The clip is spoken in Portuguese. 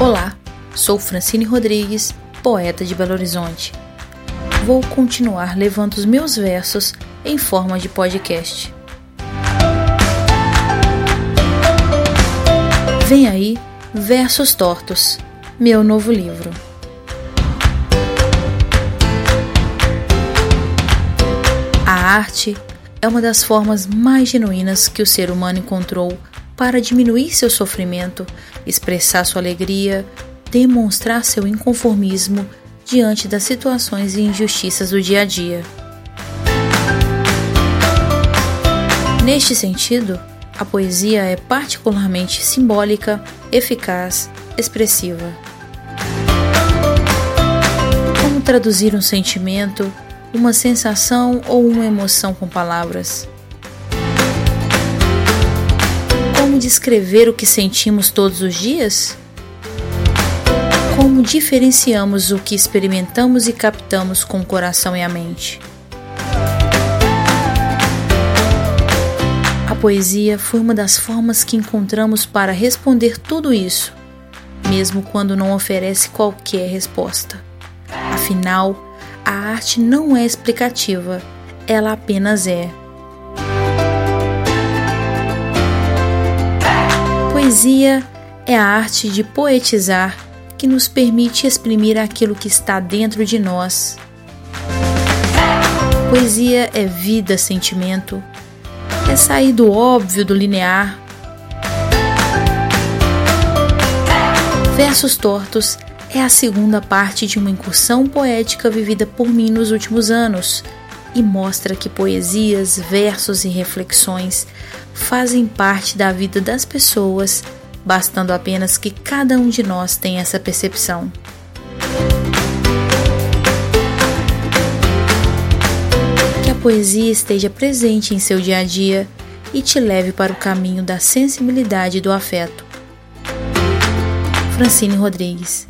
Olá, sou Francine Rodrigues, poeta de Belo Horizonte. Vou continuar levando os meus versos em forma de podcast. Vem aí Versos Tortos, meu novo livro. A arte é uma das formas mais genuínas que o ser humano encontrou para diminuir seu sofrimento, expressar sua alegria, demonstrar seu inconformismo diante das situações e injustiças do dia a dia. Neste sentido, a poesia é particularmente simbólica, eficaz, expressiva. Como traduzir um sentimento, uma sensação ou uma emoção com palavras? Descrever o que sentimos todos os dias? Como diferenciamos o que experimentamos e captamos com o coração e a mente? A poesia foi uma das formas que encontramos para responder tudo isso, mesmo quando não oferece qualquer resposta. Afinal, a arte não é explicativa, ela apenas é. Poesia é a arte de poetizar que nos permite exprimir aquilo que está dentro de nós. Poesia é vida, sentimento, é sair do óbvio, do linear. Versos Tortos é a segunda parte de uma incursão poética vivida por mim nos últimos anos e mostra que poesias, versos e reflexões fazem parte da vida das pessoas, bastando apenas que cada um de nós tenha essa percepção. Que a poesia esteja presente em seu dia a dia e te leve para o caminho da sensibilidade e do afeto. Francine Rodrigues